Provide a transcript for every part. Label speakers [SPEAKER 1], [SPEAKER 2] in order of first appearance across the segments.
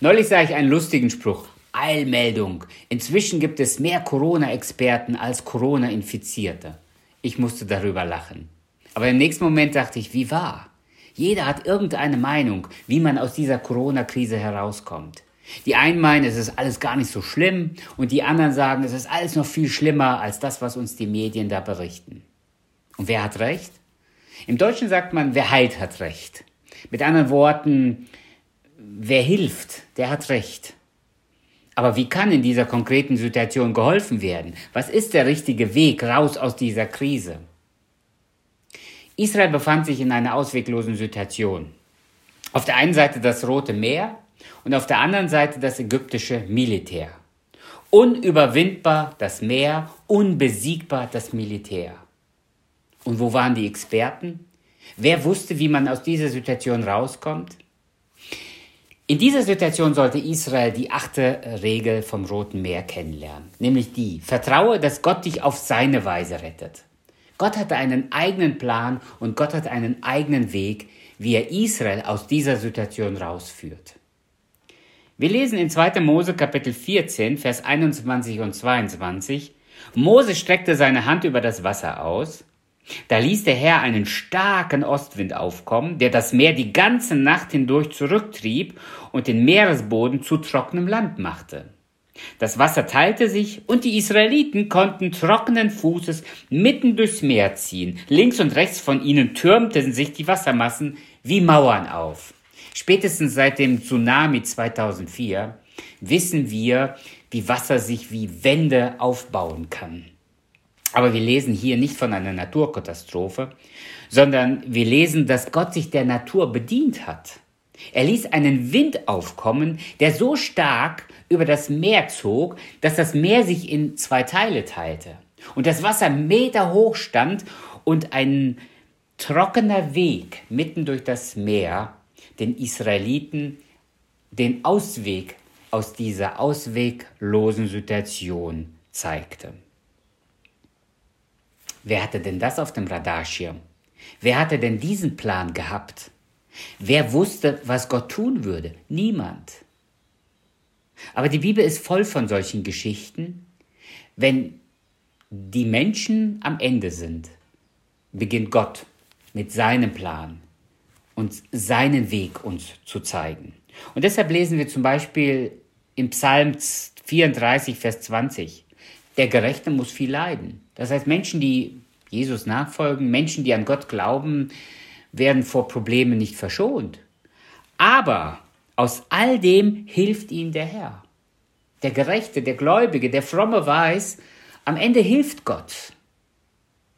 [SPEAKER 1] Neulich sah ich einen lustigen Spruch. Eilmeldung. Inzwischen gibt es mehr Corona-Experten als Corona-Infizierte. Ich musste darüber lachen. Aber im nächsten Moment dachte ich, wie wahr? Jeder hat irgendeine Meinung, wie man aus dieser Corona-Krise herauskommt. Die einen meinen, es ist alles gar nicht so schlimm und die anderen sagen, es ist alles noch viel schlimmer als das, was uns die Medien da berichten. Und wer hat recht? Im Deutschen sagt man, wer heilt, hat recht. Mit anderen Worten, wer hilft, der hat recht. Aber wie kann in dieser konkreten Situation geholfen werden? Was ist der richtige Weg raus aus dieser Krise? Israel befand sich in einer ausweglosen Situation. Auf der einen Seite das Rote Meer und auf der anderen Seite das ägyptische Militär. Unüberwindbar das Meer, unbesiegbar das Militär. Und wo waren die Experten? Wer wusste, wie man aus dieser Situation rauskommt? In dieser Situation sollte Israel die achte Regel vom Roten Meer kennenlernen, nämlich die, vertraue, dass Gott dich auf seine Weise rettet. Gott hatte einen eigenen Plan und Gott hat einen eigenen Weg, wie er Israel aus dieser Situation rausführt. Wir lesen in 2. Mose Kapitel 14, Vers 21 und 22, Mose streckte seine Hand über das Wasser aus, da ließ der Herr einen starken Ostwind aufkommen, der das Meer die ganze Nacht hindurch zurücktrieb und den Meeresboden zu trockenem Land machte. Das Wasser teilte sich und die Israeliten konnten trockenen Fußes mitten durchs Meer ziehen. Links und rechts von ihnen türmten sich die Wassermassen wie Mauern auf. Spätestens seit dem Tsunami 2004 wissen wir, wie Wasser sich wie Wände aufbauen kann. Aber wir lesen hier nicht von einer Naturkatastrophe, sondern wir lesen, dass Gott sich der Natur bedient hat. Er ließ einen Wind aufkommen, der so stark über das Meer zog, dass das Meer sich in zwei Teile teilte und das Wasser Meter hoch stand und ein trockener Weg mitten durch das Meer den Israeliten den Ausweg aus dieser ausweglosen Situation zeigte. Wer hatte denn das auf dem Radarschirm? Wer hatte denn diesen Plan gehabt? Wer wusste, was Gott tun würde? Niemand. Aber die Bibel ist voll von solchen Geschichten. Wenn die Menschen am Ende sind, beginnt Gott mit seinem Plan und seinen Weg uns zu zeigen. Und deshalb lesen wir zum Beispiel im Psalm 34, Vers 20, der Gerechte muss viel leiden. Das heißt, Menschen, die Jesus nachfolgen, Menschen, die an Gott glauben, werden vor Problemen nicht verschont. Aber aus all dem hilft ihnen der Herr. Der Gerechte, der Gläubige, der Fromme weiß, am Ende hilft Gott.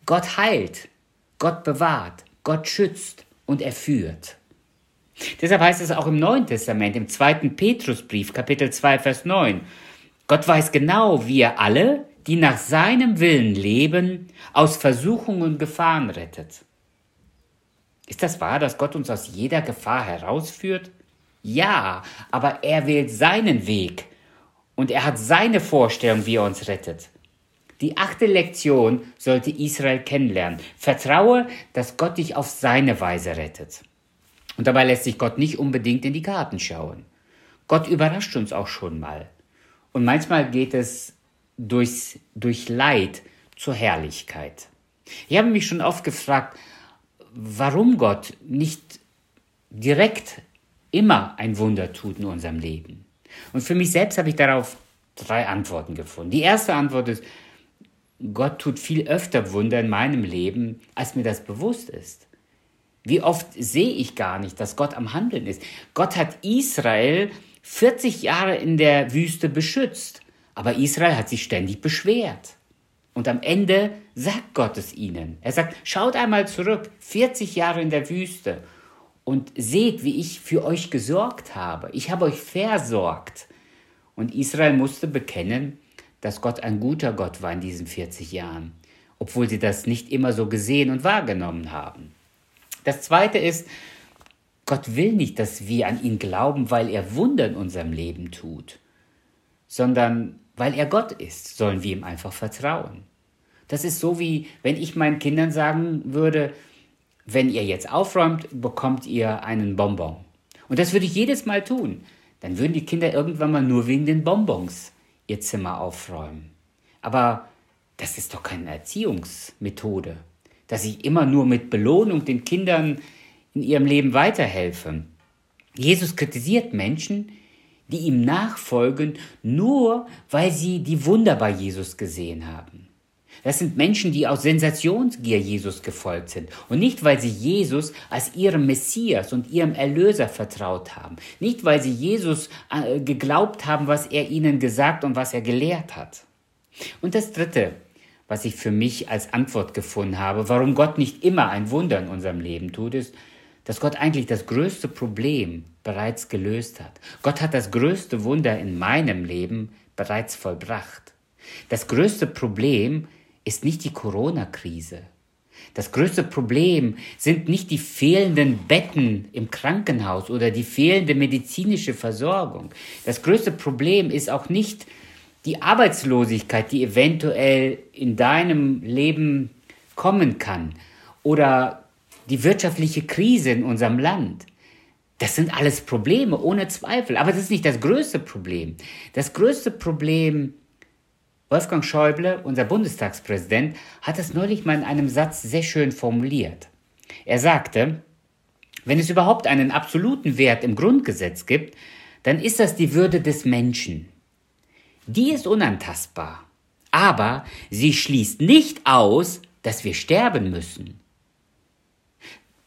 [SPEAKER 1] Gott heilt, Gott bewahrt, Gott schützt und er führt. Deshalb heißt es auch im Neuen Testament, im zweiten Petrusbrief, Kapitel 2, Vers 9, Gott weiß genau, wie er alle, die nach seinem Willen leben, aus Versuchungen und Gefahren rettet. Ist das wahr, dass Gott uns aus jeder Gefahr herausführt? Ja, aber er wählt seinen Weg und er hat seine Vorstellung, wie er uns rettet. Die achte Lektion sollte Israel kennenlernen. Vertraue, dass Gott dich auf seine Weise rettet. Und dabei lässt sich Gott nicht unbedingt in die Karten schauen. Gott überrascht uns auch schon mal. Und manchmal geht es durchs, durch Leid zur Herrlichkeit. Ich habe mich schon oft gefragt, warum Gott nicht direkt immer ein Wunder tut in unserem Leben. Und für mich selbst habe ich darauf drei Antworten gefunden. Die erste Antwort ist, Gott tut viel öfter Wunder in meinem Leben, als mir das bewusst ist. Wie oft sehe ich gar nicht, dass Gott am Handeln ist. Gott hat Israel 40 Jahre in der Wüste beschützt. Aber Israel hat sich ständig beschwert. Und am Ende sagt Gott es ihnen. Er sagt, schaut einmal zurück, 40 Jahre in der Wüste und seht, wie ich für euch gesorgt habe. Ich habe euch versorgt. Und Israel musste bekennen, dass Gott ein guter Gott war in diesen 40 Jahren, obwohl sie das nicht immer so gesehen und wahrgenommen haben. Das Zweite ist, Gott will nicht, dass wir an ihn glauben, weil er Wunder in unserem Leben tut, sondern weil er Gott ist, sollen wir ihm einfach vertrauen. Das ist so wie, wenn ich meinen Kindern sagen würde, wenn ihr jetzt aufräumt, bekommt ihr einen Bonbon. Und das würde ich jedes Mal tun. dann würden die Kinder irgendwann mal nur wegen den Bonbons ihr Zimmer aufräumen. Aber das ist doch keine Erziehungsmethode, dass ich immer nur mit Belohnung den Kindern in ihrem Leben weiterhelfe. Jesus kritisiert Menschen, die ihm nachfolgen, nur weil sie die Wunder bei Jesus gesehen haben. Das sind Menschen, die aus Sensationsgier Jesus gefolgt sind und nicht, weil sie Jesus als ihrem Messias und ihrem Erlöser vertraut haben, nicht, weil sie Jesus äh, geglaubt haben, was er ihnen gesagt und was er gelehrt hat. Und das Dritte, was ich für mich als Antwort gefunden habe, warum Gott nicht immer ein Wunder in unserem Leben tut, ist, dass Gott eigentlich das größte Problem bereits gelöst hat. Gott hat das größte Wunder in meinem Leben bereits vollbracht. Das größte Problem ist nicht die Corona-Krise. Das größte Problem sind nicht die fehlenden Betten im Krankenhaus oder die fehlende medizinische Versorgung. Das größte Problem ist auch nicht die Arbeitslosigkeit, die eventuell in deinem Leben kommen kann oder die wirtschaftliche Krise in unserem Land. Das sind alles Probleme, ohne Zweifel. Aber das ist nicht das größte Problem. Das größte Problem, Wolfgang Schäuble, unser Bundestagspräsident, hat es neulich mal in einem Satz sehr schön formuliert. Er sagte, wenn es überhaupt einen absoluten Wert im Grundgesetz gibt, dann ist das die Würde des Menschen. Die ist unantastbar. Aber sie schließt nicht aus, dass wir sterben müssen.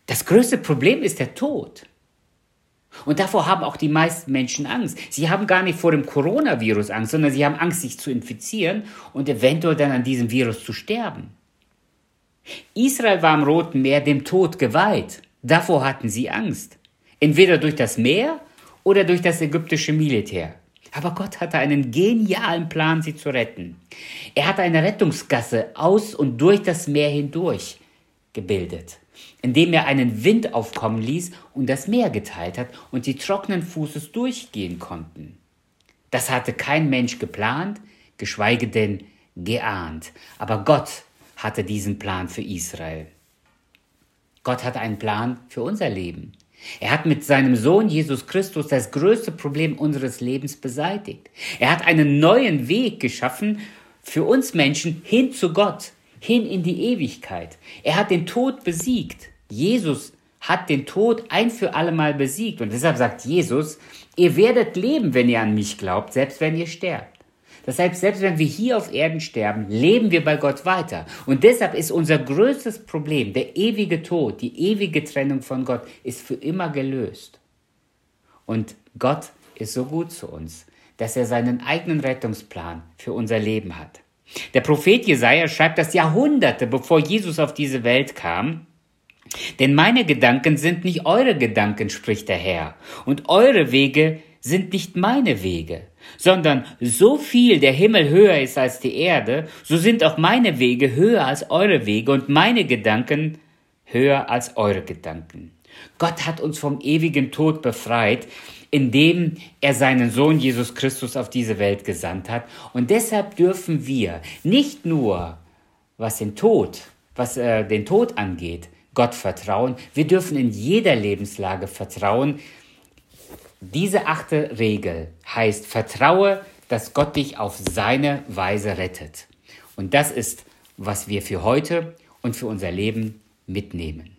[SPEAKER 1] Das größte Problem ist der Tod. Und davor haben auch die meisten Menschen Angst. Sie haben gar nicht vor dem Coronavirus Angst, sondern sie haben Angst, sich zu infizieren und eventuell dann an diesem Virus zu sterben. Israel war am Roten Meer dem Tod geweiht. Davor hatten sie Angst. Entweder durch das Meer oder durch das ägyptische Militär. Aber Gott hatte einen genialen Plan, sie zu retten. Er hatte eine Rettungsgasse aus und durch das Meer hindurch gebildet indem er einen Wind aufkommen ließ und das Meer geteilt hat und die trockenen Fußes durchgehen konnten. Das hatte kein Mensch geplant, geschweige denn geahnt. Aber Gott hatte diesen Plan für Israel. Gott hatte einen Plan für unser Leben. Er hat mit seinem Sohn Jesus Christus das größte Problem unseres Lebens beseitigt. Er hat einen neuen Weg geschaffen für uns Menschen hin zu Gott, hin in die Ewigkeit. Er hat den Tod besiegt. Jesus hat den Tod ein für allemal besiegt. Und deshalb sagt Jesus, ihr werdet leben, wenn ihr an mich glaubt, selbst wenn ihr sterbt. Das heißt, selbst wenn wir hier auf Erden sterben, leben wir bei Gott weiter. Und deshalb ist unser größtes Problem, der ewige Tod, die ewige Trennung von Gott, ist für immer gelöst. Und Gott ist so gut zu uns, dass er seinen eigenen Rettungsplan für unser Leben hat. Der Prophet Jesaja schreibt das Jahrhunderte, bevor Jesus auf diese Welt kam. Denn meine Gedanken sind nicht eure Gedanken, spricht der Herr, und eure Wege sind nicht meine Wege, sondern so viel der Himmel höher ist als die Erde, so sind auch meine Wege höher als eure Wege und meine Gedanken höher als eure Gedanken. Gott hat uns vom ewigen Tod befreit, indem er seinen Sohn Jesus Christus auf diese Welt gesandt hat. Und deshalb dürfen wir nicht nur, was den Tod, was äh, den Tod angeht, Gott vertrauen. Wir dürfen in jeder Lebenslage vertrauen. Diese achte Regel heißt, vertraue, dass Gott dich auf seine Weise rettet. Und das ist, was wir für heute und für unser Leben mitnehmen.